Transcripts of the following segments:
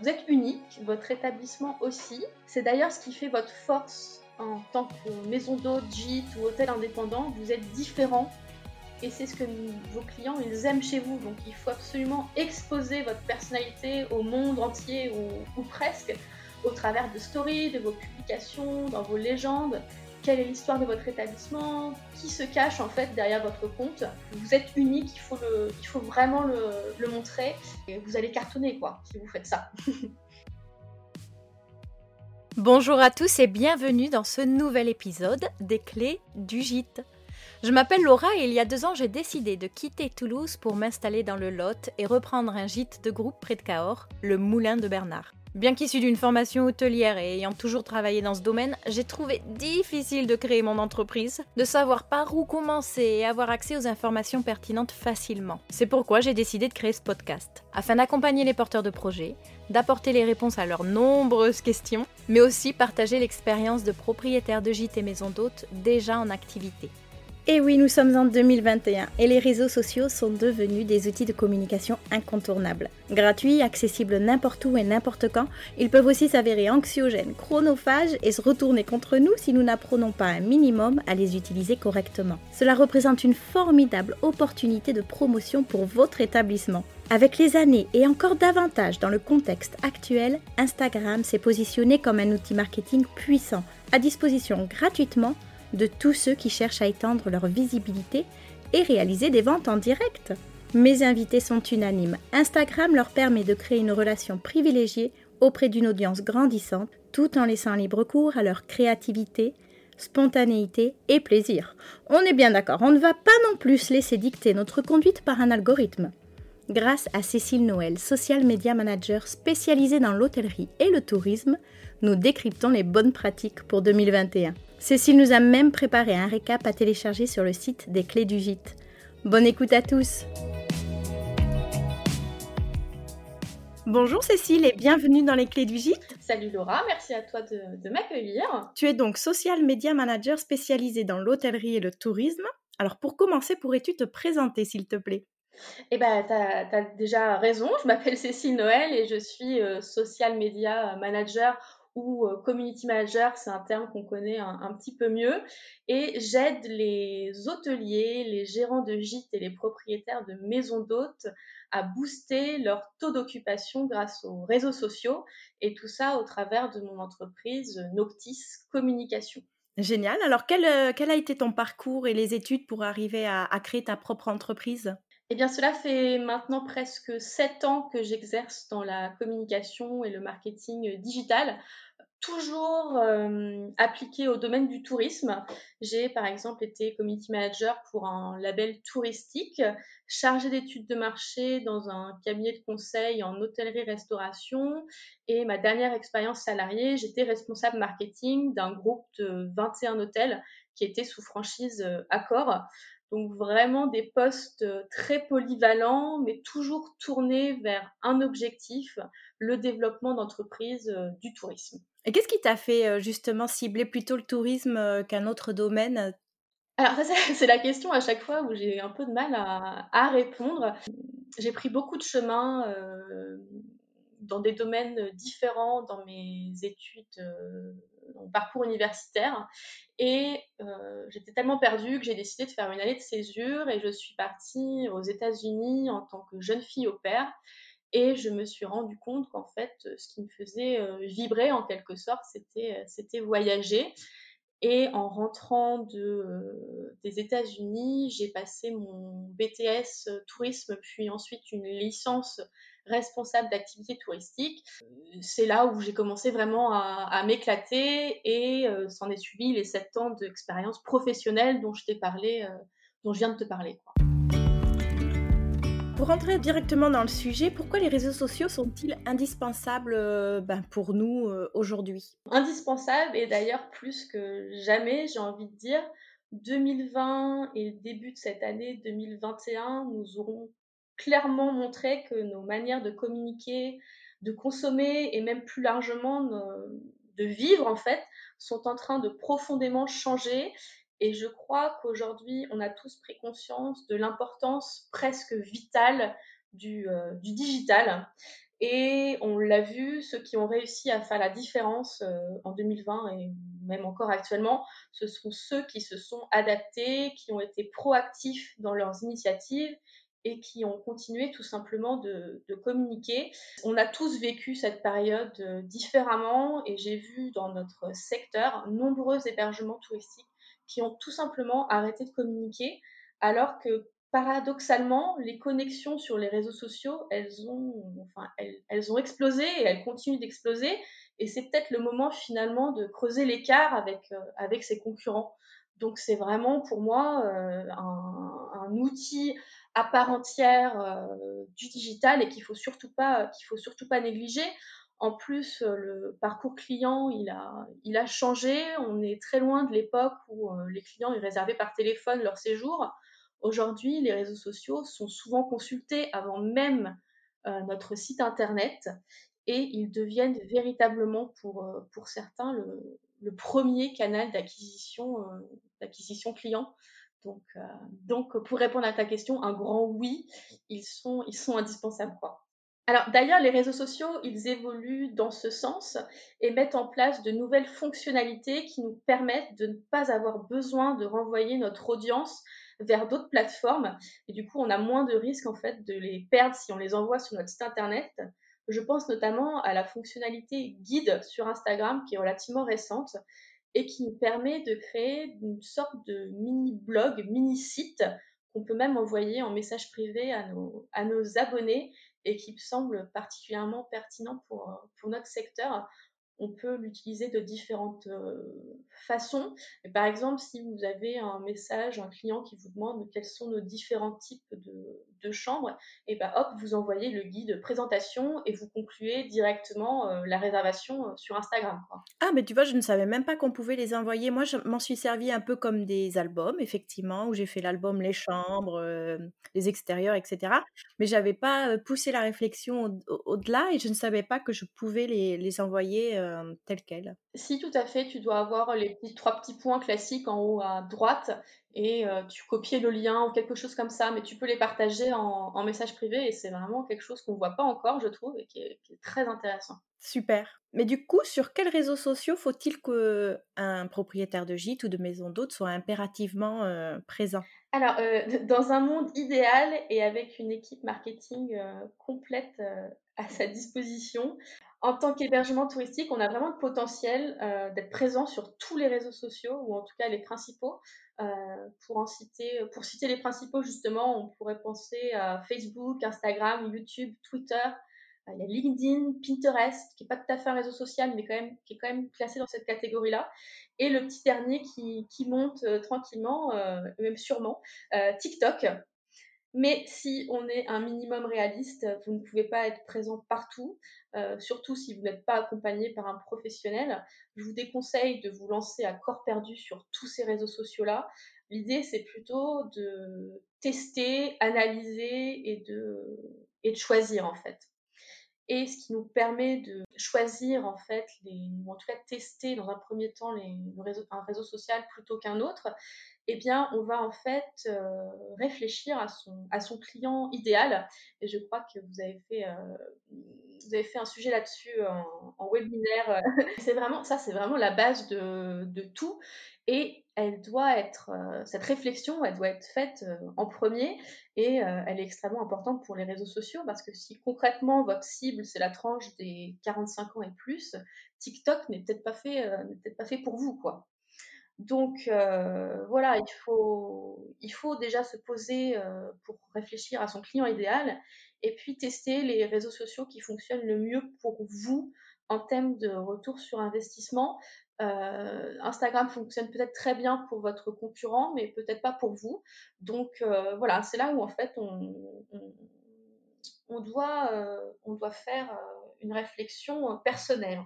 Vous êtes unique, votre établissement aussi. C'est d'ailleurs ce qui fait votre force en tant que maison d'hôte, gîte ou hôtel indépendant. Vous êtes différent et c'est ce que vos clients ils aiment chez vous. Donc il faut absolument exposer votre personnalité au monde entier ou, presque au travers de stories, de vos publications, dans vos légendes. Quelle est l'histoire de votre établissement Qui se cache en fait derrière votre compte Vous êtes unique, il faut, vraiment le, montrer vous allez cartonner quoi si vous faites ça. Bonjour à tous et bienvenue dans ce nouvel épisode des clés du gîte. Je m'appelle Laura et il y a deux ans j'ai décidé de quitter Toulouse pour m'installer dans le Lot et reprendre un gîte de groupe près de Cahors, le Moulin de Bernard. Bien qu'issu d'une formation hôtelière et ayant toujours travaillé dans ce domaine, j'ai trouvé difficile de créer mon entreprise, de savoir par où commencer et avoir accès aux informations pertinentes facilement. C'est pourquoi j'ai décidé de créer ce podcast, afin d'accompagner les porteurs de projets, d'apporter les réponses à leurs nombreuses questions, mais aussi partager l'expérience de propriétaires de gîtes et maisons d'hôtes déjà en activité. Et oui, nous sommes en 2021 et les réseaux sociaux sont devenus des outils de communication incontournables. Gratuits, accessibles n'importe où et n'importe quand, ils peuvent aussi s'avérer anxiogènes, chronophages et se retourner contre nous si nous n'apprenons pas un minimum à les utiliser correctement. Cela représente une formidable opportunité de promotion pour votre établissement. Avec les années et encore davantage dans le contexte actuel, Instagram s'est positionné comme un outil marketing puissant, à disposition gratuitement de tous ceux qui cherchent à étendre leur visibilité et réaliser des ventes en direct. Mes invités sont unanimes. Instagram leur permet de créer une relation privilégiée auprès d'une audience grandissante tout en laissant libre cours à leur créativité, spontanéité et plaisir. On est bien d'accord, on ne va pas non plus laisser dicter notre conduite par un algorithme. Grâce à Cécile Noël, social media manager spécialisée dans l'hôtellerie et le tourisme, nous décryptons les bonnes pratiques pour 2021. Cécile nous a même préparé un récap à télécharger sur le site des clés du gîte. Bonne écoute à tous Bonjour Cécile et bienvenue dans les clés du gîte. Salut Laura, merci à toi de, m'accueillir. Tu es donc social media manager spécialisé dans l'hôtellerie et le tourisme. Alors pour commencer, pourrais-tu te présenter s'il te plaît? Eh ben, tu as, déjà raison. Je m'appelle Cécile Noël et je suis euh, social media manager ou euh, community manager, c'est un terme qu'on connaît un, petit peu mieux. Et j'aide les hôteliers, les gérants de gîtes et les propriétaires de maisons d'hôtes à booster leur taux d'occupation grâce aux réseaux sociaux et tout ça au travers de mon entreprise Noctis Communication. Génial. Alors, quel, euh, quel, a été ton parcours et les études pour arriver à créer ta propre entreprise? Eh bien, cela fait maintenant presque sept ans que j'exerce dans la communication et le marketing digital, toujours euh, appliqué au domaine du tourisme. J'ai par exemple été community manager pour un label touristique, chargé d'études de marché dans un cabinet de conseil en hôtellerie-restauration et ma dernière expérience salariée, j'étais responsable marketing d'un groupe de 21 hôtels qui était sous franchise euh, Accor. Donc vraiment des postes euh, très polyvalents, mais toujours tournés vers un objectif, le développement d'entreprises euh, du tourisme. Et qu'est-ce qui t'a fait euh, justement cibler plutôt le tourisme qu'un autre domaine? Alors c'est la question à chaque fois où j'ai un peu de mal à, répondre. J'ai pris beaucoup de chemin dans des domaines différents dans mes études, euh, mon parcours universitaire. Et euh, j'étais tellement perdue que j'ai décidé de faire une année de césure et je suis partie aux États-Unis en tant que jeune fille au père. Et je me suis rendu compte qu'en fait, ce qui me faisait euh, vibrer en quelque sorte, c'était, c'était voyager. Et en rentrant de, des États-Unis, j'ai passé mon BTS tourisme, puis ensuite une licence responsable d'activité touristique. C'est là où j'ai commencé vraiment à, m'éclater et euh, s'en est suivi les sept ans d'expérience professionnelle dont je t'ai parlé, euh, dont je viens de te parler. Pour rentrer directement dans le sujet, pourquoi les réseaux sociaux sont-ils indispensables euh, ben, pour nous aujourd'hui? Indispensables et d'ailleurs plus que jamais, j'ai envie de dire. 2020 et le début de cette année 2021 nous auront clairement montré que nos manières de communiquer, de consommer et même plus largement de vivre en fait sont en train de profondément changer et je crois qu'aujourd'hui on a tous pris conscience de l'importance presque vitale du, euh, digital Et on l'a vu, ceux qui ont réussi à faire la différence euh, en 2020 et même encore actuellement, ce sont ceux qui se sont adaptés, qui ont été proactifs dans leurs initiatives et qui ont continué tout simplement de, communiquer. On a tous vécu cette période euh, différemment et j'ai vu dans notre secteur nombreux hébergements touristiques qui ont tout simplement arrêté de communiquer alors que paradoxalement, les connexions sur les réseaux sociaux, elles ont, enfin, elles, ont explosé et elles continuent d'exploser. Et c'est peut-être le moment finalement de creuser l'écart avec, euh, avec ses concurrents. Donc c'est vraiment pour moi euh, un, outil à part entière euh, du digital et qu'il faut surtout pas qu'il faut surtout pas négliger. En plus, le parcours client, il a, changé. On est très loin de l'époque où les clients réservaient par téléphone leur séjour. Aujourd'hui, les réseaux sociaux sont souvent consultés avant même euh, notre site internet et ils deviennent véritablement pour, euh, certains le, premier canal d'acquisition euh, client. Donc, pour répondre à ta question, un grand oui, ils sont, indispensables. Alors d'ailleurs, les réseaux sociaux, ils évoluent dans ce sens et mettent en place de nouvelles fonctionnalités qui nous permettent de ne pas avoir besoin de renvoyer notre audience vers d'autres plateformes. Et du coup, on a moins de risques en fait de les perdre si on les envoie sur notre site internet. Je pense notamment à la fonctionnalité guide sur Instagram qui est relativement récente et qui nous permet de créer une sorte de mini-blog, mini-site qu'on peut même envoyer en message privé à nos, à nos abonnés et qui me semble particulièrement pertinent pour, pour notre secteur on peut l'utiliser de différentes euh, façons. par exemple, si vous avez un message, un client qui vous demande quels sont nos différents types de, chambres, et ben hop, vous envoyez le guide présentation et vous concluez directement euh, la réservation euh, sur Instagram. Ah, mais tu vois, je ne savais même pas qu'on pouvait les envoyer. Moi, je m'en suis servi un peu comme des albums, effectivement, où j'ai fait l'album les chambres, les extérieurs, etc. Mais j'avais pas poussé la réflexion au-delà et je ne savais pas que je pouvais les envoyer euh, telle qu'elle Si, tout à fait. Tu dois avoir les petits, trois petits points classiques en haut à droite et euh, tu copies le lien ou quelque chose comme ça, mais tu peux les partager en, message privé et c'est vraiment quelque chose qu'on ne voit pas encore, je trouve, et qui est, très intéressant. Super. Mais du coup, sur quels réseaux sociaux faut-il qu'un propriétaire de gîte ou de maison d'hôte soit impérativement euh, présent? Alors, dans un monde idéal et avec une équipe marketing complète à sa disposition, en tant qu'hébergement touristique, on a vraiment le potentiel euh, d'être présent sur tous les réseaux sociaux, ou en tout cas les principaux. Euh, pour, en citer, pour citer les principaux, justement, on pourrait penser à Facebook, Instagram, YouTube, Twitter. Euh, il y a LinkedIn, Pinterest, qui n'est pas tout à fait un réseau social, mais quand même, qui est quand même classé dans cette catégorie-là. Et le petit dernier qui, qui monte tranquillement, même sûrement, TikTok, mais si on est un minimum réaliste, vous ne pouvez pas être présent partout, euh, surtout si vous n'êtes pas accompagné par un professionnel. Je vous déconseille de vous lancer à corps perdu sur tous ces réseaux sociaux-là. L'idée, c'est plutôt de tester, analyser et de, et de choisir en fait. Et ce qui nous permet de choisir en fait, ou en tout cas tester dans un premier temps les, un réseau social plutôt qu'un autre, eh bien, on va en fait euh, réfléchir à son, client idéal. Et je crois que vous avez fait, euh, un sujet là-dessus en, webinaire. c'est vraiment, ça, c'est vraiment la base de, tout. Et elle doit être, euh, cette réflexion, elle doit être faite en premier. Et elle est extrêmement importante pour les réseaux sociaux parce que si concrètement votre cible, c'est la tranche des 45 ans et plus, TikTok n'est peut-être pas fait, peut-être pas fait pour vous, quoi. Donc euh, voilà, il faut, déjà se poser euh, pour réfléchir à son client idéal et puis tester les réseaux sociaux qui fonctionnent le mieux pour vous en termes de retour sur investissement. Euh, Instagram fonctionne peut-être très bien pour votre concurrent, mais peut-être pas pour vous. Donc voilà, c'est là où en fait on, doit, faire une réflexion personnelle.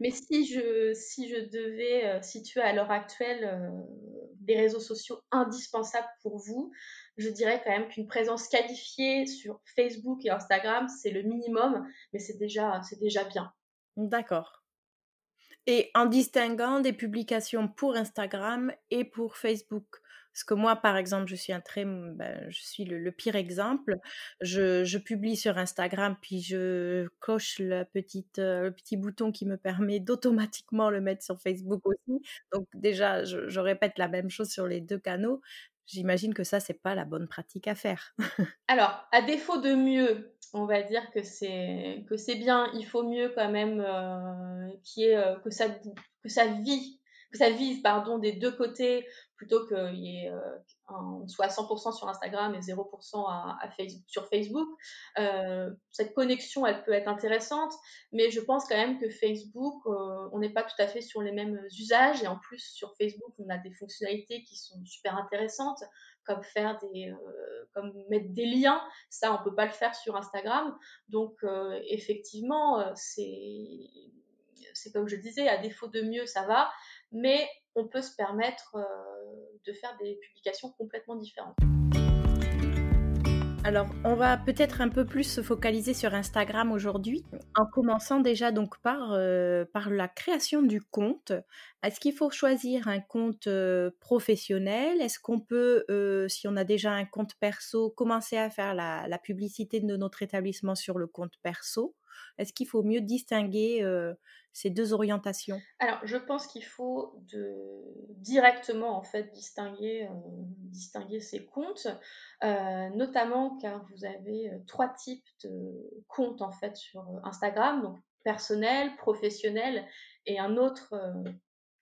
Mais si je, si je devais euh, situer à l'heure actuelle euh, des réseaux sociaux indispensables pour vous, je dirais quand même qu'une présence qualifiée sur Facebook et Instagram, c'est le minimum, mais c'est déjà, c'est déjà bien. D'accord. Et en distinguant des publications pour Instagram et pour Facebook, Parce que moi, par exemple, je suis un ben, je suis le, pire exemple. Je, publie sur Instagram, puis je coche euh, le petit bouton qui me permet d'automatiquement le mettre sur Facebook aussi. Donc déjà, je, répète la même chose sur les deux canaux. J'imagine que ça, c'est pas la bonne pratique à faire. Alors, à défaut de mieux, on va dire que c'est bien. Il faut mieux quand même euh, euh, que ça que vise pardon des deux côtés plutôt qu'il y ait euh, soit à 100% sur Instagram et 0% à, sur Facebook. Euh, cette connexion, elle peut être intéressante, mais je pense quand même que Facebook, euh, on n'est pas tout à fait sur les mêmes usages et en plus sur Facebook, on a des fonctionnalités qui sont super intéressantes comme faire des comme mettre des liens ça on peut pas le faire sur Instagram donc effectivement c'est c'est comme je disais à défaut de mieux ça va mais on peut se permettre euh, de faire des publications complètement différentes. Alors, on va peut-être un peu plus se focaliser sur Instagram aujourd'hui, en commençant déjà donc par, euh, la création du compte. Est-ce qu'il faut choisir un compte euh, professionnel? Est-ce qu'on peut, si on a déjà un compte perso, commencer à faire la, publicité de notre établissement sur le compte perso? Est-ce qu'il faut mieux distinguer ces deux orientations? Alors, je pense qu'il faut de, directement en fait distinguer, euh, distinguer ces comptes, euh, notamment car vous avez euh, trois types de comptes en fait sur Instagram, donc personnel, professionnel et un autre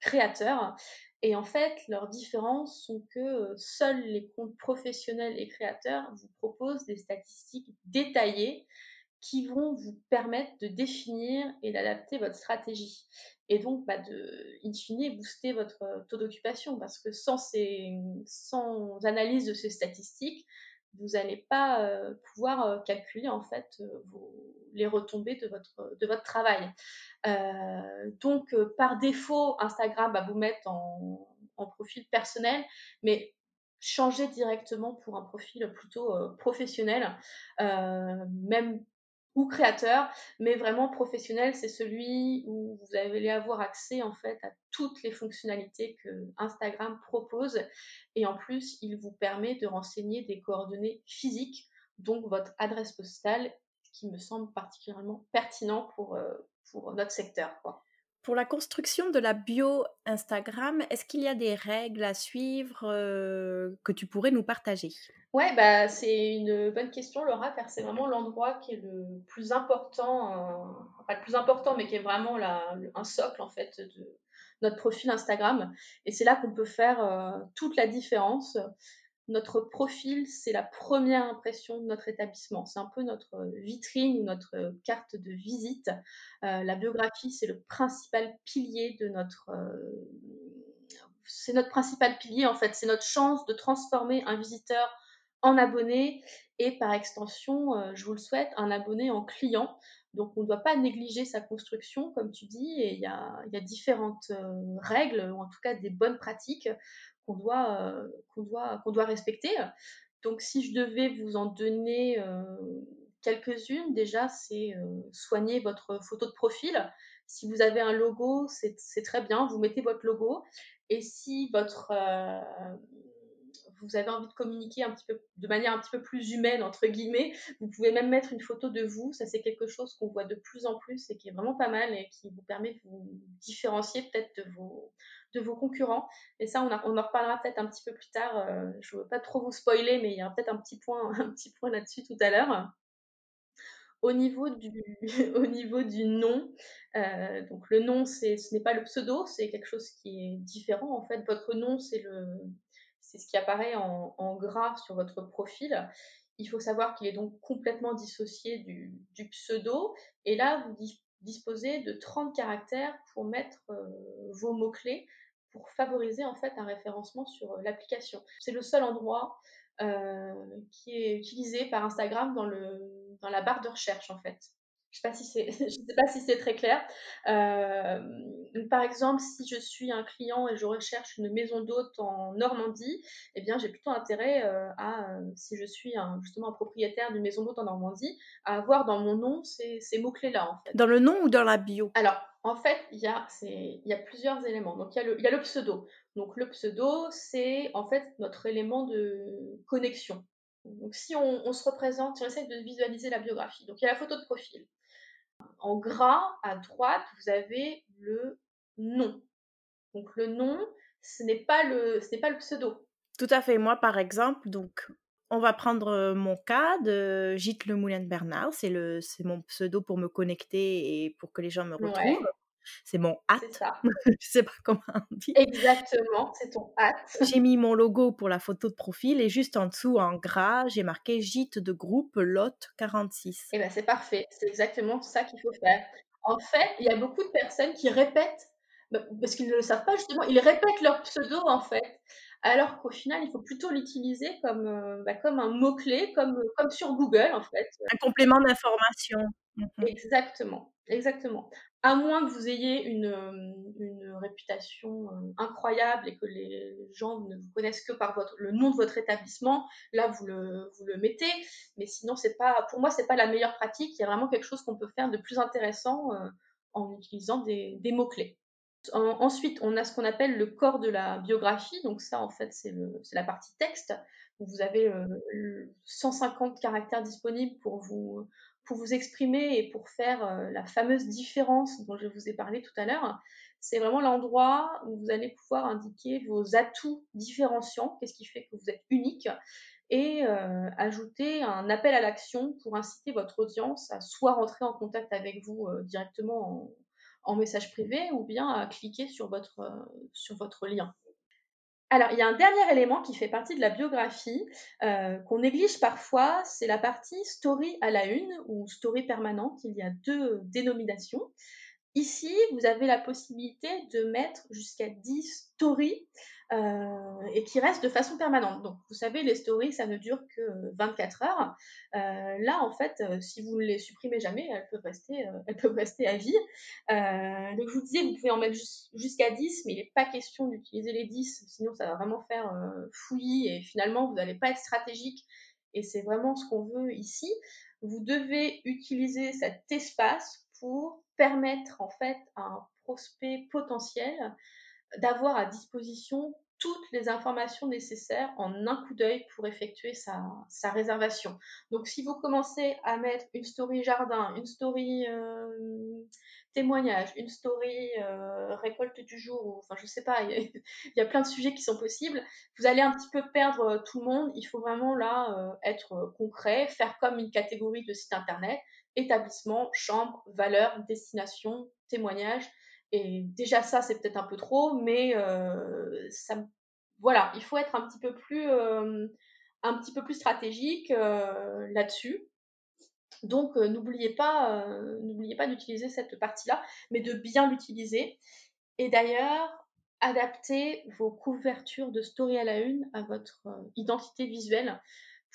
créateur. Et en fait, leurs différences sont que seuls les comptes professionnels et créateurs vous proposent des statistiques détaillées qui vont vous permettre de définir et d'adapter votre stratégie. Et donc, bah, de, in fine, booster votre euh, taux d'occupation. Parce que sans, ces, sans analyse de ces statistiques, vous n'allez pas euh, pouvoir euh, calculer en fait les retombées de votre, de votre travail. donc, par défaut, Instagram va vous mettre en, en profil personnel, mais changer directement pour un profil plutôt professionnel, même ou créateur, mais vraiment professionnel, c'est celui où vous allez avoir accès en fait à toutes les fonctionnalités que Instagram propose et en plus, il vous permet de renseigner des coordonnées physiques, donc votre adresse postale, qui me semble particulièrement pertinent pour, euh, pour notre secteur. Quoi. Pour la construction de la bio Instagram, est-ce qu'il y a des règles à suivre euh, que tu pourrais nous partager? Ouais, bah, c'est une bonne question, Laura, car c'est vraiment l'endroit qui est le plus important, euh, pas le plus important, mais qui est vraiment un socle en fait de notre profil Instagram. Et c'est là qu'on peut faire euh, toute la différence notre profil, c'est la première impression de notre établissement. C'est un peu notre euh, vitrine notre euh, carte de visite. Euh, la biographie, c'est le principal pilier de notre. c'est notre principal pilier en fait. C'est notre chance de transformer un visiteur en abonné et par extension, je vous le souhaite, un abonné en client. Donc on ne doit pas négliger sa construction, comme tu dis, et il y a différentes règles, ou en tout cas des bonnes pratiques qu'on doit, euh, qu'on doit, qu'on doit respecter. Donc si je devais vous en donner euh, quelques-unes, déjà c'est euh, soigner votre photo de profil. Si vous avez un logo, c'est très bien, vous mettez votre logo. Et si votre, vous avez envie de communiquer un petit peu, de manière un petit peu plus humaine, entre guillemets, vous pouvez même mettre une photo de vous. Ça, c'est quelque chose qu'on voit de plus en plus et qui est vraiment pas mal et qui vous permet de vous différencier peut-être de vos, de vos concurrents. Et ça, on, en reparlera peut-être un petit peu plus tard. Euh, je ne veux pas trop vous spoiler, mais il y a peut-être un petit point, un petit point là-dessus tout à l'heure. Au niveau du, au niveau du nom, euh, donc le nom, c'est, ce n'est pas le pseudo, c'est quelque chose qui est différent. En fait, votre nom, c'est, le, c'est ce qui apparaît en, gras sur votre profil. Il faut savoir qu'il est donc complètement dissocié du, du pseudo. Et là, vous disposez de 30 caractères pour mettre euh, vos mots-clés pour favoriser en fait un référencement sur euh, l'application. C'est le seul endroit euh, qui est utilisé par Instagram dans, le, dans la barre de recherche en fait. Je sais pas si c'est, je sais pas si c'est très clair. Euh, par exemple, si je suis un client et je recherche une maison d'hôte en Normandie, eh bien, j'ai plutôt intérêt euh, à, euh, si je suis un, justement un propriétaire d'une maison d'hôte en Normandie, à avoir dans mon nom ces, ces mots-clés-là, en fait. Dans le nom ou dans la bio? Alors, en fait, il y, a, il y a plusieurs éléments. Donc, il y, a le, il y a le pseudo. Donc, le pseudo, c'est en fait notre élément de connexion. Donc, si on, on, se représente, si on essaie de visualiser la biographie, donc il y a la photo de profil. En gras, à droite, vous avez le nom. Donc le nom, ce n'est pas le, ce n'est pas le pseudo. Tout à fait. Moi, par exemple, donc on va prendre mon cas de Gîte le Moulin de Bernard. C'est le, c'est mon pseudo pour me connecter et pour que les gens me retrouvent. Ouais. C'est mon hâte. Je sais pas comment on dit. Exactement, c'est ton hâte. J'ai mis mon logo pour la photo de profil et juste en dessous, en gras, j'ai marqué gîte de groupe Lot 46. Et ben c'est parfait. C'est exactement ça qu'il faut faire. En fait, il y a beaucoup de personnes qui répètent, bah, parce qu'ils ne le savent pas justement, ils répètent leur pseudo en fait. Alors qu'au final, il faut plutôt l'utiliser comme, euh, bah, comme un mot-clé, comme, comme sur Google en fait. Un complément d'information. Mmh Exactement, exactement. À moins que vous ayez une, une réputation incroyable et que les gens ne vous connaissent que par votre, le nom de votre établissement, là vous le, vous le mettez. Mais sinon, c'est pas, pour moi, c'est pas la meilleure pratique. Il y a vraiment quelque chose qu'on peut faire de plus intéressant en utilisant des, des ensuite, on a ce qu'on appelle le corps de la biographie. Donc ça, en fait, c'est la partie texte. Vous avez 150 caractères disponibles pour vous exprimer et pour faire euh, la fameuse différence dont je vous ai parlé tout à l'heure, c'est vraiment l'endroit où vous allez pouvoir indiquer vos atouts différenciants, qu'est-ce qui fait que vous êtes unique, et euh, ajouter un appel à l'action pour inciter votre audience à soit rentrer en contact avec vous euh, directement en, en, message privé ou bien à cliquer sur votre, euh, sur votre lien. Alors, il y a un dernier élément qui fait partie de la biographie euh, qu'on néglige parfois, c'est la partie story à la une ou story permanente. Il y a deux dénominations. Ici, vous avez la possibilité de mettre jusqu'à 10 stories euh, et qui restent de façon permanente. Donc, vous savez, les stories, ça ne dure que 24 heures. Euh, là, en fait, euh, si vous ne les supprimez jamais, elles peuvent rester, euh, elles peuvent rester à vie. Euh, donc, je vous disais, vous pouvez en mettre jusqu'à 10, mais il n'est pas question d'utiliser les 10, sinon ça va vraiment faire fouillis et finalement, vous n'allez pas être stratégique. Et c'est vraiment ce qu'on veut ici. Vous devez utiliser cet espace pour permettre en fait à un prospect potentiel d'avoir à disposition toutes les informations nécessaires en un coup d'œil pour effectuer sa, réservation. Donc si vous commencez à mettre une story jardin, une story euh, témoignage, une story euh, récolte du jour, ou, enfin je sais pas, il y, a plein de sujets qui sont possibles, vous allez un petit peu perdre euh, tout le monde. Il faut vraiment là être concret, faire comme une catégorie de site internet, établissement, chambre, valeur, destination, témoignage et déjà ça, c'est peut-être un peu trop, mais euh, ça, voilà, il faut être un petit peu plus, euh, un petit peu plus stratégique euh, là-dessus. Donc n'oubliez pas, n'oubliez pas d'utiliser cette partie-là, mais de bien l'utiliser. Et d'ailleurs, adaptez vos couvertures de story à la une à votre identité visuelle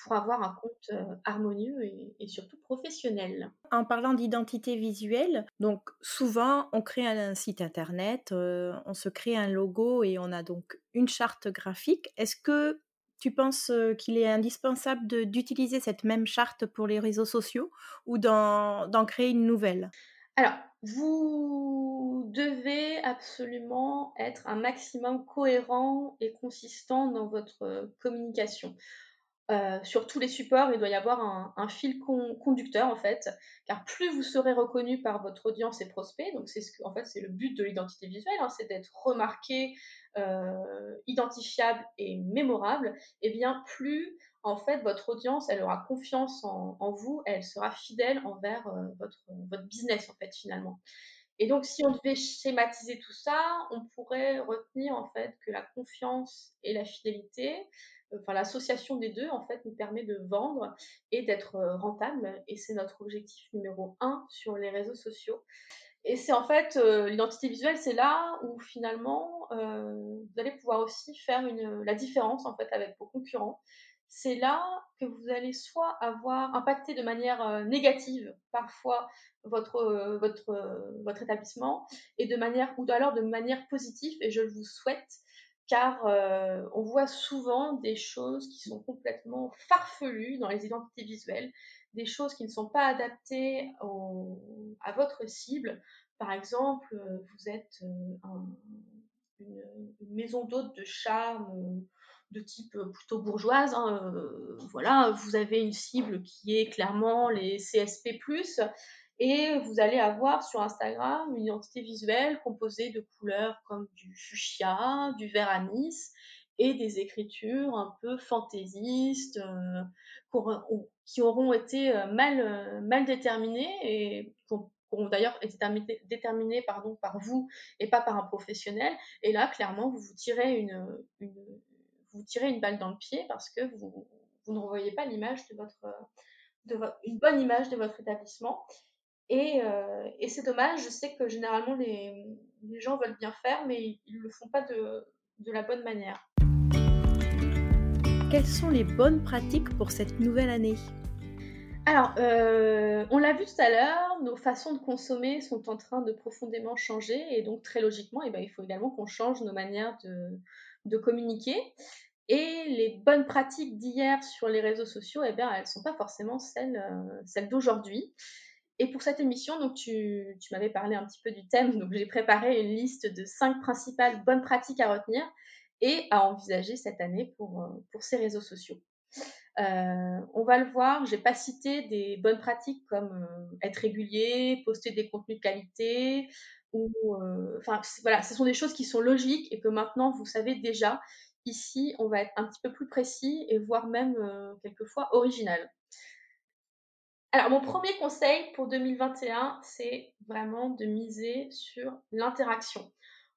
pour avoir un compte euh, harmonieux et, et, surtout professionnel. En parlant d'identité visuelle, donc souvent on crée un, site internet, euh, on se crée un logo et on a donc une charte graphique. Est-ce que tu penses euh, qu'il est indispensable d'utiliser cette même charte pour les réseaux sociaux ou d'en créer une nouvelle? Alors, vous devez absolument être un maximum cohérent et consistant dans votre communication. Euh, sur tous les supports, il doit y avoir un, fil con, conducteur en fait, car plus vous serez reconnu par votre audience et prospects, donc c'est ce que, en fait c'est le but de l'identité visuelle, hein, c'est d'être remarqué, euh, identifiable et mémorable, et eh bien plus en fait votre audience elle aura confiance en, en vous, elle sera fidèle envers euh, votre, votre business en fait finalement. Et donc, si on devait schématiser tout ça, on pourrait retenir en fait que la confiance et la fidélité, enfin l'association des deux en fait nous permet de vendre et d'être euh, rentable et c'est notre objectif numéro un sur les réseaux sociaux. Et c'est en fait euh, l'identité visuelle, c'est là où finalement euh, vous allez pouvoir aussi faire la différence en fait avec vos concurrents. C'est là que vous allez soit avoir impacté de manière négative parfois votre, votre, votre établissement et de manière ou alors de manière positive et je vous souhaite car on voit souvent des choses qui sont complètement farfelues dans les identités visuelles, des choses qui ne sont pas adaptées à votre cible. Par exemple, vous êtes une, maison d'hôte de charme de type plutôt bourgeoise. Hein, voilà, vous avez une cible qui est clairement les CSP+, et vous allez avoir sur Instagram une identité visuelle composée de couleurs comme du fuchsia, du vert anis et des écritures un peu fantaisistes qui auront été mal, déterminées et qui auront d'ailleurs été déterminées pardon, par vous et pas par un professionnel. Et là, clairement, vous vous tirez une vous tirez une balle dans le pied parce que vous, vous ne revoyez pas l'image de votre, de une bonne image de votre établissement. Et, euh, et c'est dommage, je sais que généralement les, les, gens veulent bien faire, mais ils ne le font pas de, de la bonne manière. Quelles sont les bonnes pratiques pour cette nouvelle année? Alors, euh, on l'a vu tout à l'heure, nos façons de consommer sont en train de profondément changer et donc très logiquement, eh ben, il faut également qu'on change nos manières de, de communiquer. Et les bonnes pratiques d'hier sur les réseaux sociaux, eh bien, elles ne sont pas forcément celles, euh, celles d'aujourd'hui. Et pour cette émission, donc tu, m'avais parlé un petit peu du thème, donc j'ai préparé une liste de cinq principales bonnes pratiques à retenir et à envisager cette année pour, euh, ces réseaux sociaux. Euh, on va le voir, j'ai pas cité des bonnes pratiques comme être régulier, poster des contenus de qualité, enfin voilà, ce sont des choses qui sont logiques et que maintenant vous savez déjà Ici, on va être un petit peu plus précis et voire même euh, quelquefois original. Alors, mon premier conseil pour 2021, c'est vraiment de miser sur l'interaction.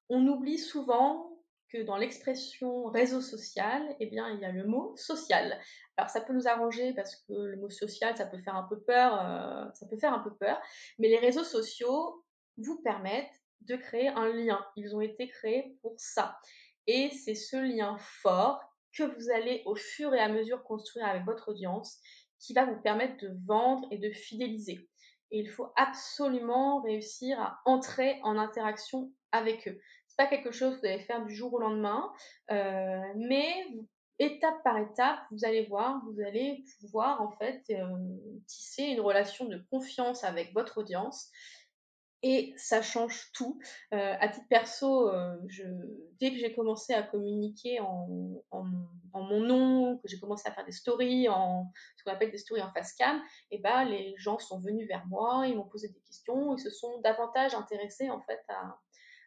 On oublie souvent que dans l'expression réseau social, eh bien, il y a le mot social. Alors, ça peut nous arranger parce que le mot social, ça peut faire un peu peur, euh, ça peut faire un peu peur, mais les réseaux sociaux vous permettent de créer un lien. Ils ont été créés pour ça. Et c'est ce lien fort que vous allez au fur et à mesure construire avec votre audience qui va vous permettre de vendre et de fidéliser. Et il faut absolument réussir à entrer en interaction avec eux. C'est pas quelque chose que vous allez faire du jour au lendemain, euh, mais étape par étape, vous allez voir, vous allez pouvoir en fait euh, tisser une relation de confiance avec votre audience et ça change tout. Euh, à titre perso, euh, dès que j'ai commencé à communiquer en, mon nom, que j'ai commencé à faire des stories, en ce qu'on appelle des stories en face cam, et eh ben, les gens sont venus vers moi, ils m'ont posé des questions, ils se sont davantage intéressés en fait à,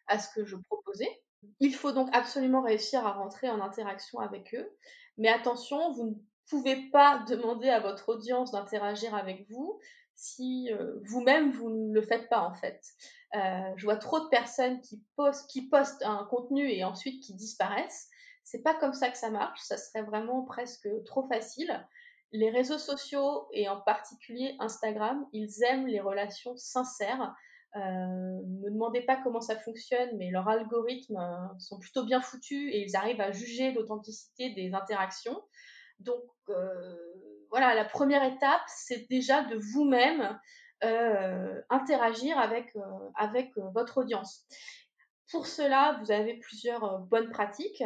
à ce que je proposais. Il faut donc absolument réussir à rentrer en interaction avec eux. Mais attention, vous ne pouvez pas demander à votre audience d'interagir avec vous si euh, vous-même vous ne le faites pas en fait. Euh, je vois trop de personnes qui postent, un contenu et ensuite qui disparaissent. C'est pas comme ça que ça marche. Ça serait vraiment presque trop facile. Les réseaux sociaux et en particulier Instagram, ils aiment les relations sincères. Euh, me demandez pas comment ça fonctionne, mais leurs algorithmes sont plutôt bien foutus et ils arrivent à juger l'authenticité des interactions. Donc voilà, la première étape, c'est déjà de vous-même euh, interagir avec, euh, euh, votre audience. Pour cela, vous avez plusieurs bonnes pratiques.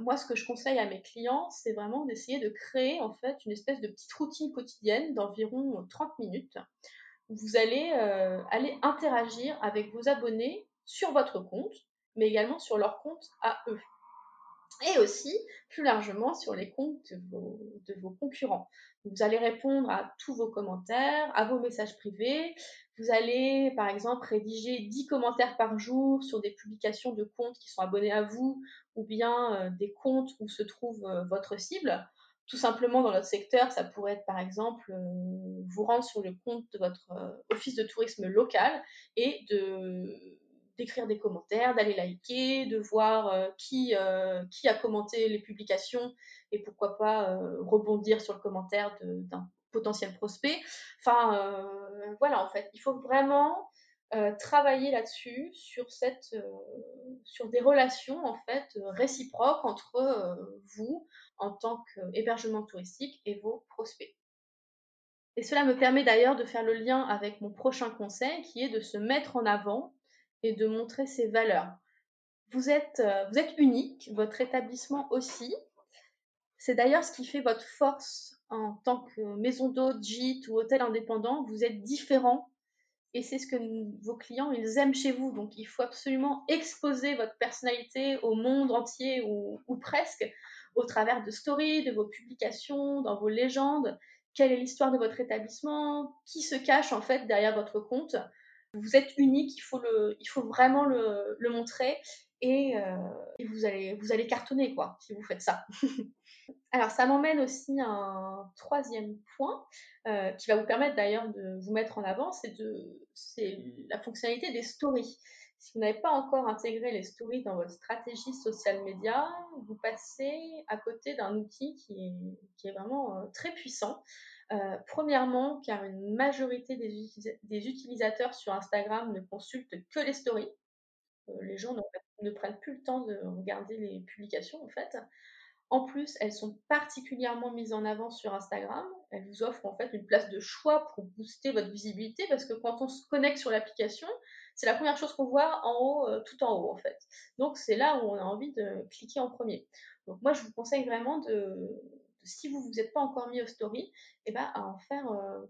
moi, ce que je conseille à mes clients, c'est vraiment d'essayer de créer en fait une espèce de petite routine quotidienne d'environ 30 minutes. vous allez aller interagir avec vos abonnés sur votre compte, mais également sur leur compte à eux et aussi plus largement sur les comptes de vos, concurrents. Vous allez répondre à tous vos commentaires, à vos messages privés. Vous allez, par exemple, rédiger 10 commentaires par jour sur des publications de comptes qui sont abonnés à vous ou bien euh, des comptes où se trouve euh, votre cible. Tout simplement, dans notre secteur, ça pourrait être, par exemple, euh, vous rendre sur le compte de votre office de tourisme local et de d'écrire des commentaires, d'aller liker, de voir euh, qui, euh, qui a commenté les publications et pourquoi pas euh, rebondir sur le commentaire d'un potentiel prospect. Enfin, voilà, en fait, il faut vraiment travailler là-dessus, sur des relations en fait réciproques entre vous en tant qu'hébergement touristique et vos prospects. Et cela me permet d'ailleurs de faire le lien avec mon prochain conseil qui est de se mettre en avant et de montrer ses valeurs. Vous êtes, vous êtes unique, votre établissement aussi. C'est d'ailleurs ce qui fait votre force en tant que maison d'hôte, gîte ou hôtel indépendant. Vous êtes différent et c'est ce que vos clients ils aiment chez vous. Donc il faut absolument exposer votre personnalité au monde entier ou, presque au travers de stories, de vos publications, dans vos légendes. Quelle est l'histoire de votre établissement? Qui se cache en fait derrière votre compte? Vous êtes unique, il faut, vraiment le, montrer et, euh, et, vous, allez, vous allez cartonner quoi si vous faites ça. Alors, ça m'emmène aussi à un troisième point euh, qui va vous permettre d'ailleurs de vous mettre en avant, c'est la fonctionnalité des stories. Si vous n'avez pas encore intégré les stories dans votre stratégie social media, vous passez à côté d'un outil qui est, vraiment euh, très puissant. Euh, premièrement, car une majorité des, utilisateurs sur Instagram ne consultent que les stories. les gens ne prennent plus le temps de regarder les publications en fait. En plus, elles sont particulièrement mises en avant sur Instagram. Elles vous offrent en fait une place de choix pour booster votre visibilité parce que quand on se connecte sur l'application, c'est la première chose qu'on voit en haut, euh, tout en haut en fait. Donc c'est là où on a envie de cliquer en premier. Donc moi je vous conseille vraiment de, si vous vous êtes pas encore mis au story, eh ben, à en faire euh,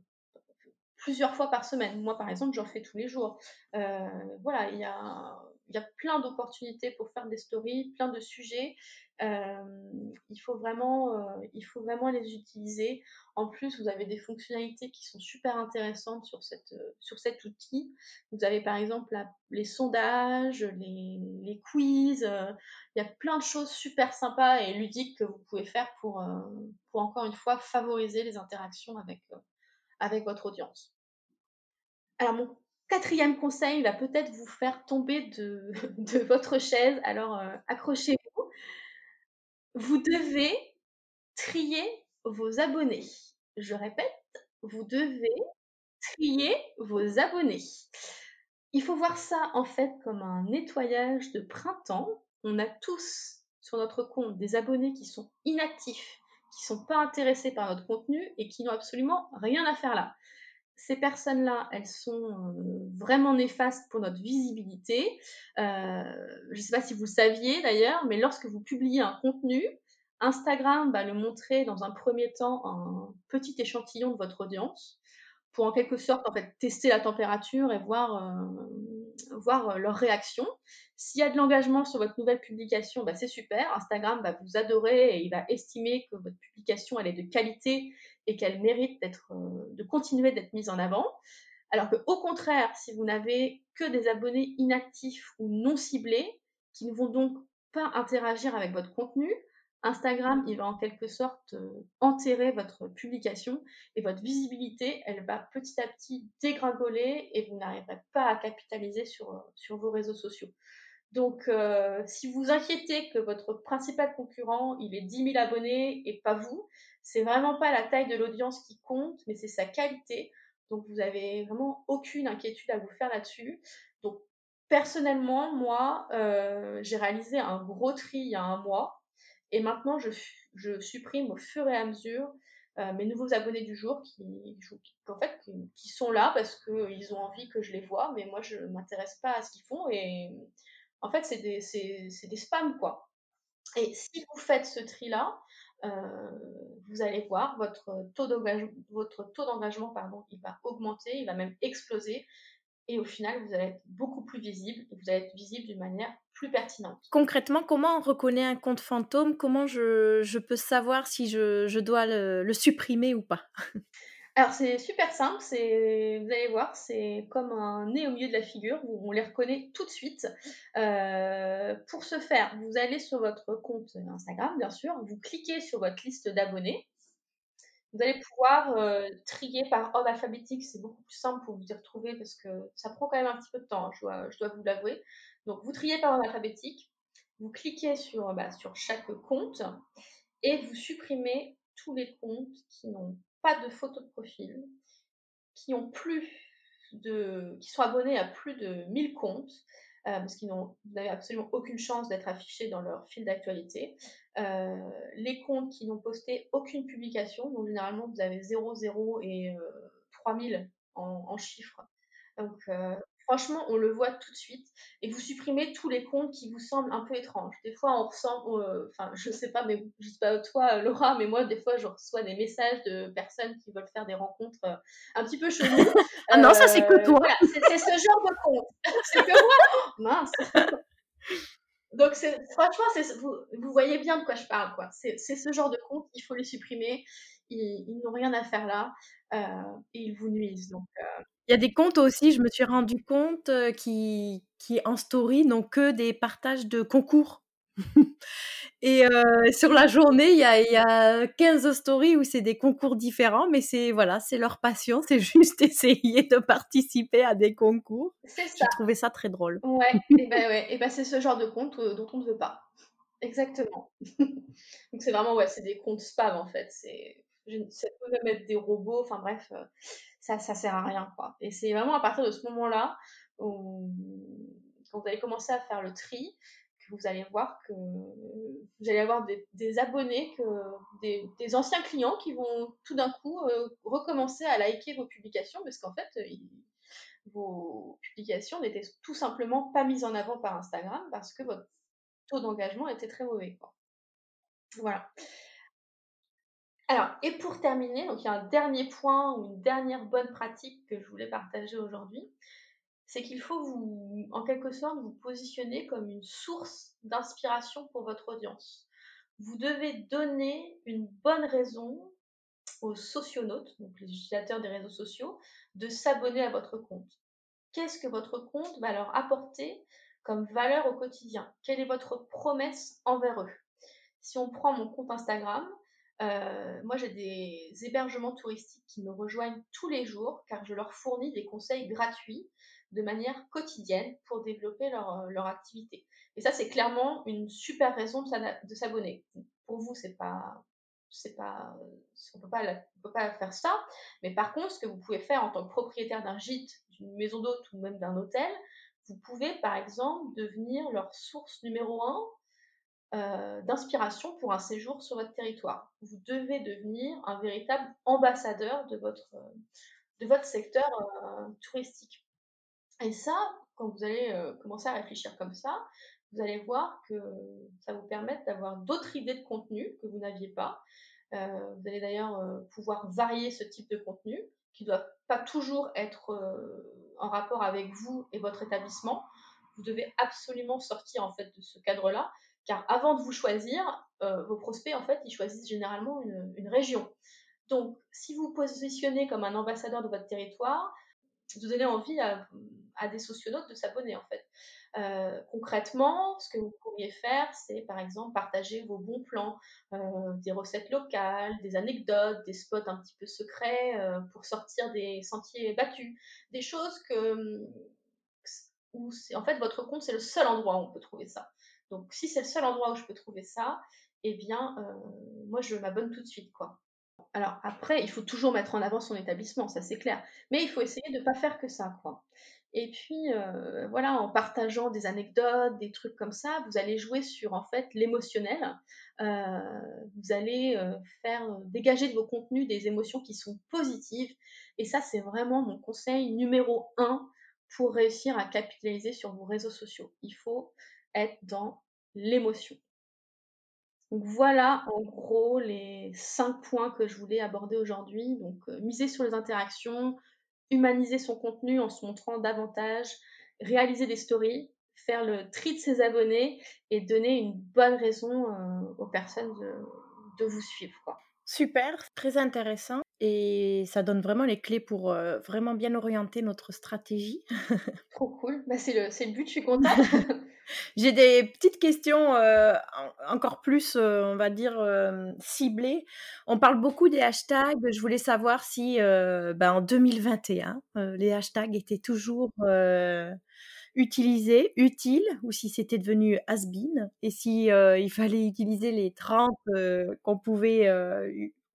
plusieurs fois par semaine. Moi par exemple j'en fais tous les jours. Euh, voilà, il y a il y a plein d'opportunités pour faire des stories, plein de sujets. Euh, il, faut vraiment, euh, il faut vraiment les utiliser. En plus, vous avez des fonctionnalités qui sont super intéressantes sur, cette, euh, sur cet outil. Vous avez par exemple les sondages, les, les quiz. il y a plein de choses super sympas et ludiques que vous pouvez faire pour, pour encore une fois favoriser les interactions avec, avec votre audience. Alors mon quatrième conseil va peut-être vous faire tomber de, de votre chaise, alors accrochez-vous. Vous devez trier vos abonnés. Je répète, vous devez trier vos abonnés. Il faut voir ça en fait comme un nettoyage de printemps. On a tous sur notre compte des abonnés qui sont inactifs, qui ne sont pas intéressés par notre contenu et qui n'ont absolument rien à faire là ces personnes-là, elles sont euh, vraiment néfastes pour notre visibilité. Euh, je ne sais pas si vous le saviez d'ailleurs, mais lorsque vous publiez un contenu, Instagram va le montrer dans un premier temps un petit échantillon de votre audience pour en quelque sorte en fait tester la température et voir, euh, voir leur réaction. S'il y a de l'engagement sur votre nouvelle publication, bah, c'est super. Instagram va vous adorer et il va estimer que votre publication elle est de qualité et qu'elle mérite euh, de continuer d'être mise en avant. Alors que au contraire, si vous n'avez que des abonnés inactifs ou non ciblés, qui ne vont donc pas interagir avec votre contenu, Instagram, il va en quelque sorte euh, enterrer votre publication et votre visibilité, elle va petit à petit dégringoler et vous n'arriverez pas à capitaliser sur, euh, sur vos réseaux sociaux. Donc, si vous inquiétez que votre principal concurrent, il ait 10 000 abonnés et pas vous, c'est vraiment pas la taille de l'audience qui compte, mais c'est sa qualité. Donc vous avez vraiment aucune inquiétude à vous faire là-dessus. Donc personnellement, moi, euh, j'ai réalisé un gros tri il y a un mois, et maintenant je, je supprime au fur et à mesure euh, mes nouveaux abonnés du jour qui, en fait, qui, sont là parce qu'ils ont envie que je les vois, mais moi je ne m'intéresse pas à ce qu'ils font et en fait c'est des, spams quoi. Et si vous faites ce tri-là, euh, vous allez voir votre taux d'engagement, pardon, il va augmenter, il va même exploser. Et au final, vous allez être beaucoup plus visible et vous allez être visible d'une manière plus pertinente. Concrètement, comment on reconnaît un compte fantôme? Comment je, peux savoir si je, dois le supprimer ou pas? Alors c'est super simple, c'est, vous allez voir, c'est comme un nez au milieu de la figure, on les reconnaît tout de suite. Euh, pour ce faire, vous allez sur votre compte Instagram, bien sûr, vous cliquez sur votre liste d'abonnés. Vous allez pouvoir euh, trier par ordre alphabétique, c'est beaucoup plus simple pour vous y retrouver parce que ça prend quand même un petit peu de temps, je dois, je dois vous l'avouer. Donc vous triez par ordre alphabétique, vous cliquez sur, bah, sur chaque compte et vous supprimez tous les comptes qui n'ont pas de photo de profil, qui ont plus de, qui sont abonnés à plus de 1000 comptes, euh, parce qu'ils n'avaient absolument aucune chance d'être affichés dans leur fil d'actualité. Euh, les comptes qui n'ont posté aucune publication, donc généralement vous avez 0, 0 et 3000 en, en chiffres. Donc Franchement, on le voit tout de suite. Et vous supprimez tous les comptes qui vous semblent un peu étranges. Des fois, on ressent, euh, enfin, je sais pas, mais je sais pas toi, Laura, mais moi, des fois, je reçois des messages de personnes qui veulent faire des rencontres euh, un petit peu cheloues. ah non, ça, c'est que euh, toi. c'est ce genre de compte. c'est que moi. Mince. Donc, franchement, vous, vous voyez bien de quoi je parle. quoi. C'est ce genre de compte, il faut les supprimer. Ils, n'ont rien à faire là et ils vous nuisent. Donc, il y a des comptes aussi, je me suis rendu compte, qui, qui en story n'ont que des partages de concours. Et sur la journée, il y a, y a 15 stories où c'est des concours différents, mais c'est voilà, c'est leur passion, c'est juste essayer de participer à des concours. C'est ça. J'ai trouvé ça très drôle. Ouais, et ben ouais, et ben c'est ce genre de compte dont on ne veut pas. Exactement. Donc c'est vraiment ouais, c'est des comptes spam en fait. C'est ça peut même être des robots. Enfin bref, ça, ça sert à rien, quoi. Et c'est vraiment à partir de ce moment-là, où, quand vous allez commencer à faire le tri, que vous allez voir que vous allez avoir des, abonnés, que, des, anciens clients qui vont tout d'un coup euh, recommencer à liker vos publications, parce qu'en fait, vos publications n'étaient tout simplement pas mises en avant par Instagram parce que votre taux d'engagement était très mauvais. Quoi. Voilà. Alors, et pour terminer, donc il y a un dernier point ou une dernière bonne pratique que je voulais partager aujourd'hui, c'est qu'il faut vous, en quelque sorte, vous positionner comme une source d'inspiration pour votre audience. Vous devez donner une bonne raison aux socionautes, donc les utilisateurs des réseaux sociaux, de s'abonner à votre compte. Qu'est-ce que votre compte va leur apporter comme valeur au quotidien? Quelle est votre promesse envers eux? Si on prend mon compte Instagram, euh, moi, j'ai des hébergements touristiques qui me rejoignent tous les jours car je leur fournis des conseils gratuits de manière quotidienne pour développer leur, euh, activité. Et ça, c'est clairement une super raison de s'abonner. Pour vous, c'est pas, c'est pas, on peut pas, peut pas faire ça. Mais par contre, ce que vous pouvez faire en tant que propriétaire d'un gîte, d'une maison d'hôte ou même d'un hôtel, vous pouvez par exemple devenir leur source numéro un euh, d'inspiration pour un séjour sur votre territoire. Vous devez devenir un véritable ambassadeur de votre, de votre secteur euh, touristique. Et ça, quand vous allez euh, commencer à réfléchir comme ça, vous allez voir que ça vous permet d'avoir d'autres idées de contenu que vous n'aviez pas. vous allez d'ailleurs pouvoir varier ce type de contenu qui ne doit pas toujours être en rapport avec vous et votre établissement. Vous devez absolument sortir en fait de ce cadre-là car avant de vous choisir, euh, vos prospects, en fait, ils choisissent généralement une, région. Donc, si vous positionnez comme un ambassadeur de votre territoire, vous donnez envie à, des socionautes de s'abonner, en fait. Euh, concrètement, ce que vous pourriez faire, c'est par exemple partager vos bons plans, euh, des recettes locales, des anecdotes, des spots un petit peu secrets pour sortir des sentiers battus, des choses que où en fait votre compte c'est le seul endroit où on peut trouver ça. Donc, si c'est le seul endroit où je peux trouver ça, eh bien, euh, moi, je m'abonne tout de suite, quoi. Alors, après, il faut toujours mettre en avant son établissement, ça c'est clair. Mais il faut essayer de ne pas faire que ça, quoi. Et puis, euh, voilà, en partageant des anecdotes, des trucs comme ça, vous allez jouer sur, en fait, l'émotionnel. Euh, vous allez faire dégager de vos contenus des émotions qui sont positives. Et ça, c'est vraiment mon conseil numéro un pour réussir à capitaliser sur vos réseaux sociaux. Il faut être dans l'émotion. Donc voilà en gros les cinq points que je voulais aborder aujourd'hui. Donc euh, miser sur les interactions, humaniser son contenu en se montrant davantage, réaliser des stories, faire le tri de ses abonnés et donner une bonne raison euh, aux personnes de, vous suivre. Super, très intéressant et ça donne vraiment les clés pour euh, vraiment bien orienter notre stratégie. Trop cool, bah, c'est le, le but, je suis contente. J'ai des petites questions euh, encore plus, euh, on va dire, ciblées. On parle beaucoup des hashtags. Je voulais savoir si ben, en 2021, les hashtags étaient toujours utilisés, utiles, ou si c'était devenu has-been, et si il fallait utiliser les 30 qu'on pouvait,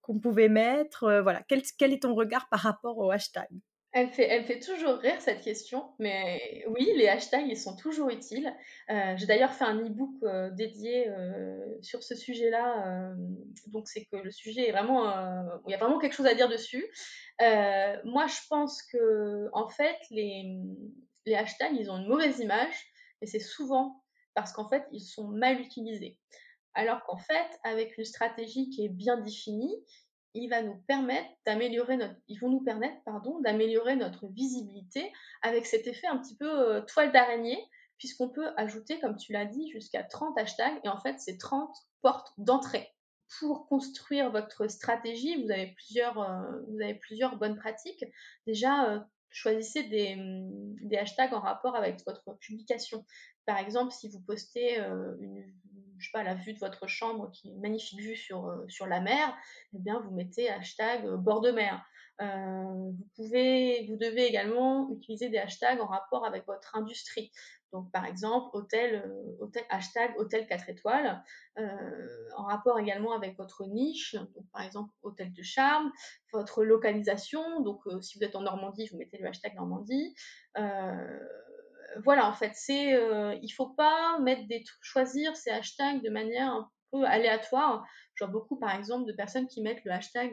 qu'on pouvait mettre. voilà. Quel, quel, est ton regard par rapport aux hashtags Elle fait elle fait toujours rire cette question, mais oui, les hashtags, ils sont toujours utiles. Heu, j'ai d'ailleurs fait un e-book, dédié, sur ce sujet-là, donc c'est que le sujet est vraiment, il y a vraiment quelque chose à dire dessus. Heu, moi, je pense qu'en fait, les, mmh, les hashtags, ils ont une mauvaise image et c'est souvent parce qu'en fait, ils sont mal utilisés. Alors qu'en fait, avec une stratégie qui est bien définie, il va nous permettre d'améliorer notre ils vont nous permettre, d'améliorer notre visibilité avec cet effet un petit peu, heu, toile d'araignée, puisqu'on peut ajouter, comme tu l'as dit, jusqu'à 30 hashtags et en fait, c'est 30 portes d'entrée. Pour construire votre stratégie, vous avez plusieurs, plusieurs bonnes pratiques. Déjà, heu, choisissez des, mmh, des hashtags en rapport avec votre publication. Par exemple, si vous postez, une je sais pas, la vue de votre chambre qui est une magnifique vue sur, euh, la mer, eh bien, vous mettez hashtag euh, bord de mer. Euh, vous pouvez, vous devez également utiliser des hashtags en rapport avec votre industrie. Donc, par exemple, hôtel, euh, hashtag hôtel 4 étoiles, euh, en rapport également avec votre niche. Donc, par exemple, hôtel de charme, votre localisation. Donc, euh, si vous êtes en Normandie, vous mettez le hashtag Normandie. Voilà, en fait, c'est, il faut pas mettre des choisir ces hashtags de manière un peu aléatoire. Je vois beaucoup, par exemple, de personnes qui mettent le hashtag,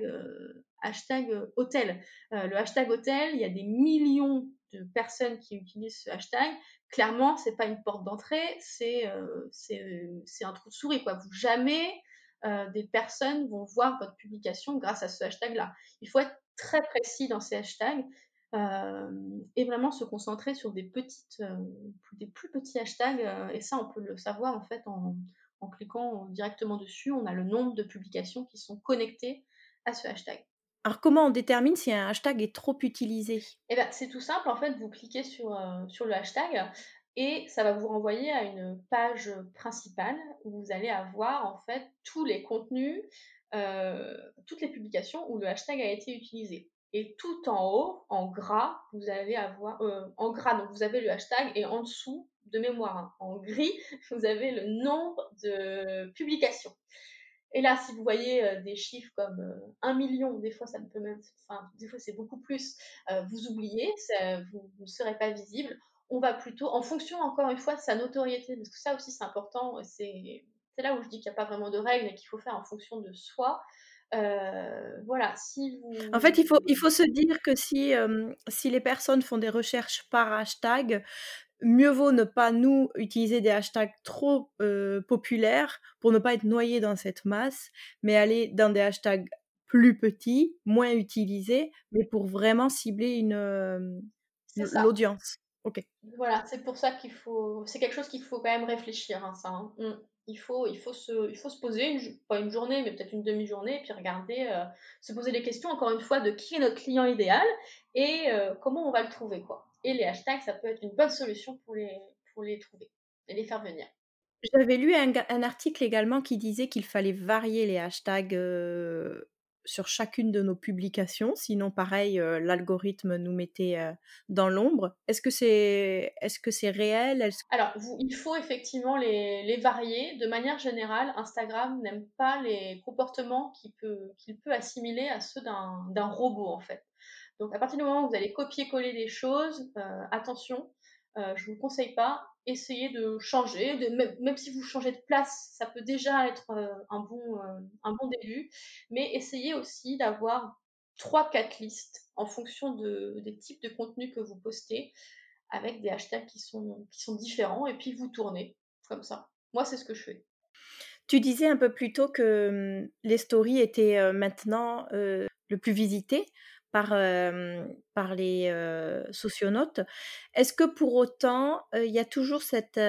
hashtag euh, hôtel. Euh, le hashtag hôtel, il y a des millions de personnes qui utilisent ce hashtag. Clairement, c'est pas une porte d'entrée, c'est euh, un trou de souris. Quoi. Vous, jamais des personnes vont voir votre publication grâce à ce hashtag-là. Il faut être très précis dans ces hashtags et vraiment se concentrer sur des petites, des plus petits hashtags. Et ça, on peut le savoir en fait en, en, cliquant directement dessus. On a le nombre de publications qui sont connectées à ce hashtag. Alors comment on détermine si un hashtag est trop utilisé? Eh ben, c'est tout simple. En fait, vous cliquez sur, sur le hashtag et ça va vous renvoyer à une page principale où vous allez avoir en fait tous les contenus, euh, toutes les publications où le hashtag a été utilisé. Et tout en haut, en gras, vous allez avoir, euh, en gras, donc vous avez le hashtag, et en dessous, de mémoire, hein, en gris, vous avez le nombre de publications. Et là, si vous voyez euh, des chiffres comme euh, 1 million, des fois ça ne peut même, enfin, des fois c'est beaucoup plus, euh, vous oubliez, vous, ne serez pas visible. On va plutôt, en fonction encore une fois de sa notoriété, parce que ça aussi c'est important, c'est là où je dis qu'il n'y a pas vraiment de règles et qu'il faut faire en fonction de soi. Voilà, si vous... En fait, il faut, il faut se dire que si, si les personnes font des recherches par hashtag, mieux vaut ne pas nous utiliser des hashtags trop euh, populaires pour ne pas être noyé dans cette masse, mais aller dans des hashtags plus petits, moins utilisés, mais pour vraiment cibler une, euh, l'audience. Ok. Voilà, c'est pour ça qu'il faut, c'est quelque chose qu'il faut quand même réfléchir, hein, ça. Hein. Mm il faut, il faut, se, il faut se poser, une, pas une journée, mais peut-être une demi-journée, et puis regarder, euh, se poser les questions, encore une fois, de qui est notre client idéal et euh, comment on va le trouver. Quoi. Et les hashtags, ça peut être une bonne solution pour les, pour les trouver et les faire venir. J'avais lu un, un, article également qui disait qu'il fallait varier les hashtags euh, sur chacune de nos publications, sinon pareil, euh, l'algorithme nous mettait euh, dans l'ombre. Est-ce que c'est est-ce que c'est réel? -ce... Alors, vous, il faut effectivement les, les, varier. De manière générale, Instagram n'aime pas les comportements qu'il peut, qu'il peut assimiler à ceux d'un robot, en fait. Donc, à partir du moment où vous allez copier-coller des choses, euh, attention, euh, je ne vous conseille pas. Essayez de changer, même, si vous changez de place, ça peut déjà être euh, un, bon, début. Mais essayez aussi d'avoir 3-4 listes en fonction de, des types de contenus que vous postez, avec des hashtags qui sont, qui sont différents, et puis vous tournez comme ça. Moi, c'est ce que je fais. Tu disais un peu plus tôt que hum, les stories étaient maintenant le plus visité par, par les euh, socionautes. Est-ce que pour autant, il y a toujours cette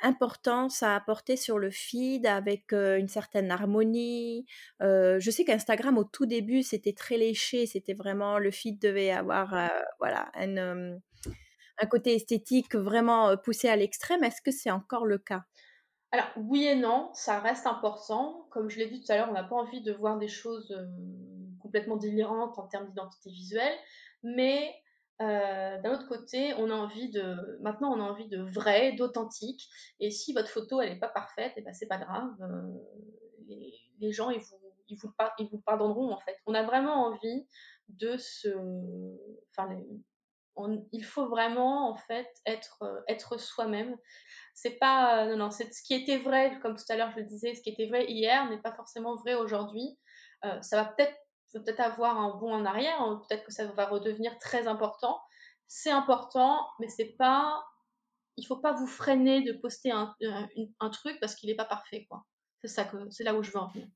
importance à apporter sur le feed avec une certaine harmonie? Je sais qu'Instagram, au tout début, c'était très léché, c'était vraiment, le feed devait avoir voilà, un, un côté esthétique vraiment poussé à l'extrême. Est-ce que c'est encore le cas? Alors oui et non, ça reste important. Comme je l'ai dit tout à l'heure, on n'a pas envie de voir des choses euh, complètement délirantes en termes d'identité visuelle, mais euh, d'un autre côté, on a envie de maintenant on a envie de vrai, d'authentique. Et si votre photo elle est pas parfaite, et eh ben c'est pas grave. Euh, les, gens ils vous ils pardonneront en fait. On a vraiment envie de se, enfin il faut vraiment en fait être soi-même. C'est pas non non, c'est ce qui était vrai, comme tout à l'heure je le disais, ce qui était vrai hier n'est pas forcément vrai aujourd'hui. ça va peut-être peut-être avoir un bond en arrière, hein, peut-être que ça va redevenir très important. C'est important, mais c'est pas il faut pas vous freiner de poster un, un, truc parce qu'il n'est pas parfait quoi. C'est ça que c'est là où je veux en venir.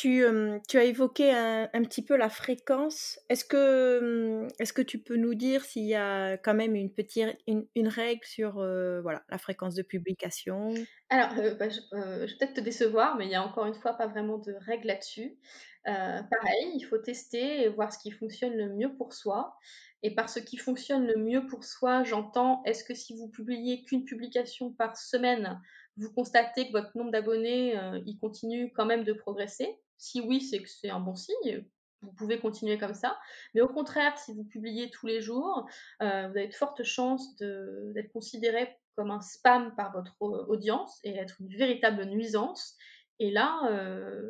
Tu, as évoqué un, petit peu la fréquence. Est-ce que, est que tu peux nous dire s'il y a quand même une, petite, une, règle sur voilà, la fréquence de publication? Alors, bah, je, je, vais peut-être te décevoir, mais il y a encore une fois pas vraiment de règle là-dessus. pareil, il faut tester et voir ce qui fonctionne le mieux pour soi. Et par ce qui fonctionne le mieux pour soi, j'entends, est-ce que si vous publiez qu'une publication par semaine, vous constatez que votre nombre d'abonnés, il continue quand même de progresser? Si oui, c'est que c'est un bon signe. Vous pouvez continuer comme ça. Mais au contraire, si vous publiez tous les jours, euh, vous avez de fortes chances d'être considéré comme un spam par votre audience et être une véritable nuisance. Et là, euh,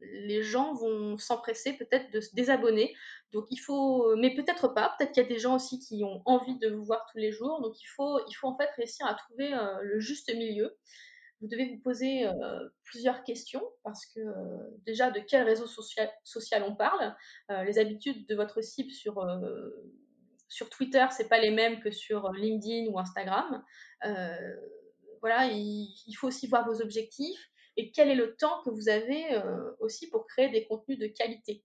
les gens vont s'empresser peut-être de se désabonner. Donc il faut, mais peut-être pas. Peut-être qu'il y a des gens aussi qui ont envie de vous voir tous les jours. Donc il faut, il en fait réussir à trouver euh, le juste milieu vous devez vous poser euh, plusieurs questions parce que euh, déjà de quel réseau social, on parle, euh, les habitudes de votre cible sur, sur Twitter, c'est pas les mêmes que sur LinkedIn ou Instagram. voilà, il, il, faut aussi voir vos objectifs et quel est le temps que vous avez aussi pour créer des contenus de qualité.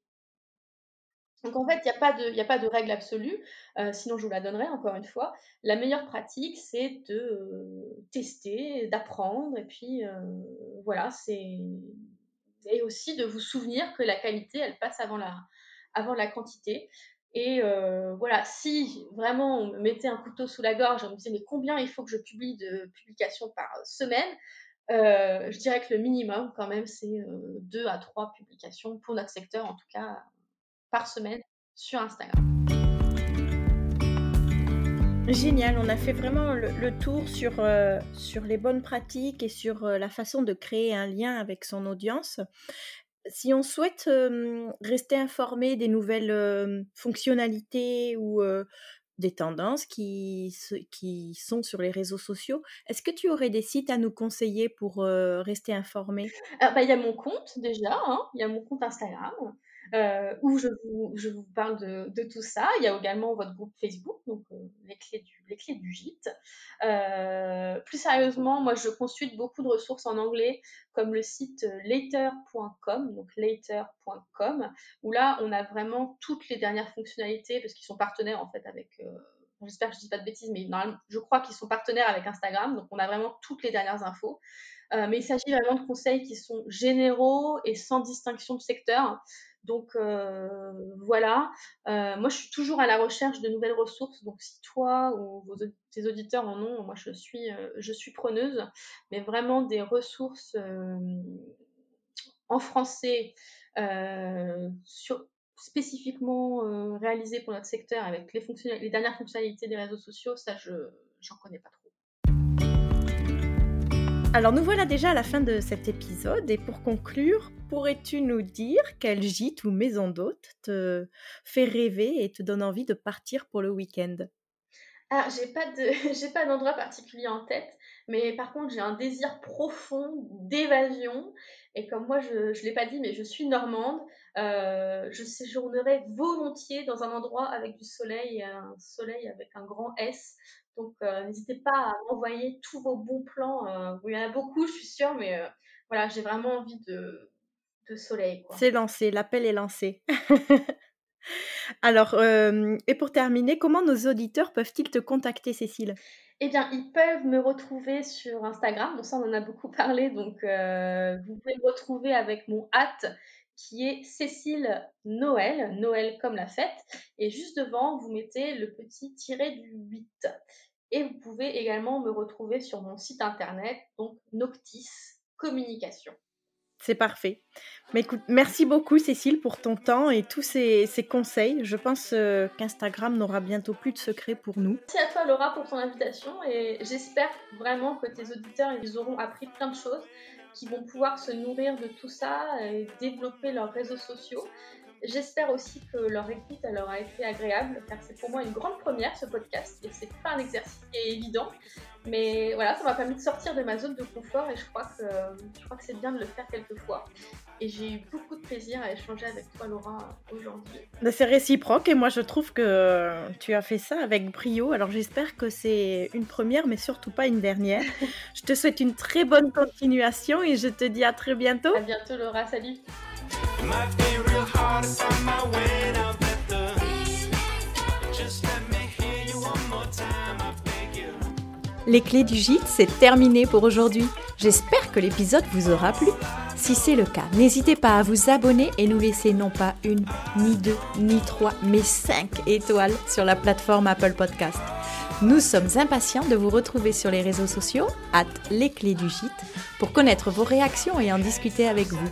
Donc en fait, il n'y a, pas de, règle absolue, euh, sinon je vous la donnerai encore une fois. La meilleure pratique, c'est de euh, tester, d'apprendre, et puis euh, voilà, c'est et aussi de vous souvenir que la qualité, elle passe avant la, avant la quantité. Et voilà, si vraiment on me mettait un couteau sous la gorge, on me disait mais combien il faut que je publie de publications par semaine, je dirais que le minimum quand même c'est deux à trois publications pour notre secteur en tout cas par semaine sur Instagram. Génial, on a fait vraiment le, tour sur, euh, sur les bonnes pratiques et sur euh, la façon de créer un lien avec son audience. Si on souhaite rester informé des nouvelles fonctionnalités ou des tendances qui, qui sont sur les réseaux sociaux, est-ce que tu aurais des sites à nous conseiller pour rester informé? Ah, bah, Il y a mon compte déjà, hein. il y a mon compte Instagram euh, où je vous, je vous parle de, de, tout ça. Il y a également votre groupe Facebook, donc euh, les, clés du, les clés du gîte. Euh, plus sérieusement, moi je consulte beaucoup de ressources en anglais, comme le site later.com, donc later.com, où là on a vraiment toutes les dernières fonctionnalités, parce qu'ils sont partenaires en fait avec. Euh, j'espère que je dis pas de bêtises, mais je crois qu'ils sont partenaires avec Instagram, donc on a vraiment toutes les dernières infos. Euh, mais il s'agit vraiment de conseils qui sont généraux et sans distinction de secteur. Donc euh, voilà, euh, moi je suis toujours à la recherche de nouvelles ressources. Donc si toi ou vos, tes auditeurs en ont, moi je suis, euh, je suis preneuse. Mais vraiment des ressources en français sur, spécifiquement réalisées pour notre secteur avec les, les dernières fonctionnalités des réseaux sociaux, ça je j'en connais pas trop. Alors nous voilà déjà à la fin de cet épisode et pour conclure, pourrais-tu nous dire quel gîte ou maison d'hôte te fait rêver et te donne envie de partir pour le week-end? Ah, j'ai pas de, j'ai pas d'endroit particulier en tête, mais par contre j'ai un désir profond d'évasion. Et comme moi je, je l'ai pas dit, mais je suis normande, euh, je séjournerai volontiers dans un endroit avec du soleil, un soleil avec un grand S. Donc, euh, n'hésitez pas à m'envoyer tous vos bons plans. Euh, il y en a beaucoup, je suis sûre, mais euh, voilà, j'ai vraiment envie de, de soleil. C'est lancé, l'appel est lancé. Alors, et pour terminer, comment nos auditeurs peuvent-ils te contacter, Cécile? Eh bien, ils peuvent me retrouver sur Instagram. Bon, ça, on en a beaucoup parlé, donc vous pouvez me retrouver avec mon hâte qui est Cécile Noël, Noël comme la fête. Et juste devant, vous mettez le petit tiré du 8. Et vous pouvez également me retrouver sur mon site internet, donc Noctis Communication. C'est parfait. Mais écoute, merci beaucoup Cécile pour ton temps et tous ces, conseils. Je pense euh, qu'Instagram n'aura bientôt plus de secrets pour nous. Merci à toi Laura pour ton invitation et j'espère vraiment que tes auditeurs ils auront appris plein de choses, qui vont pouvoir se nourrir de tout ça et développer leurs réseaux sociaux J'espère aussi que leur écoute leur a été agréable, car c'est pour moi une grande première ce podcast et c'est pas un exercice qui est évident. Mais voilà, ça m'a permis de sortir de ma zone de confort et je crois que, je crois que c'est bien de le faire quelquefois. Et j'ai eu beaucoup de plaisir à échanger avec toi, Laura, aujourd'hui. C'est réciproque et moi je trouve que tu as fait ça avec brio. Alors j'espère que c'est une première, mais surtout pas une dernière. je te souhaite une très bonne continuation et je te dis à très bientôt. À bientôt, Laura. Salut. Les clés du gîte, c'est terminé pour aujourd'hui. J'espère que l'épisode vous aura plu. Si c'est le cas, n'hésitez pas à vous abonner et nous laisser non pas une, ni deux, ni trois, mais cinq étoiles sur la plateforme Apple Podcast. Nous sommes impatients de vous retrouver sur les réseaux sociaux, at les clés du gîte, pour connaître vos réactions et en discuter avec vous.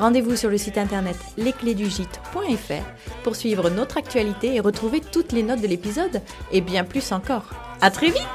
Rendez-vous sur le site internet lesclésdugîte.fr pour suivre notre actualité et retrouver toutes les notes de l'épisode et bien plus encore. À très vite!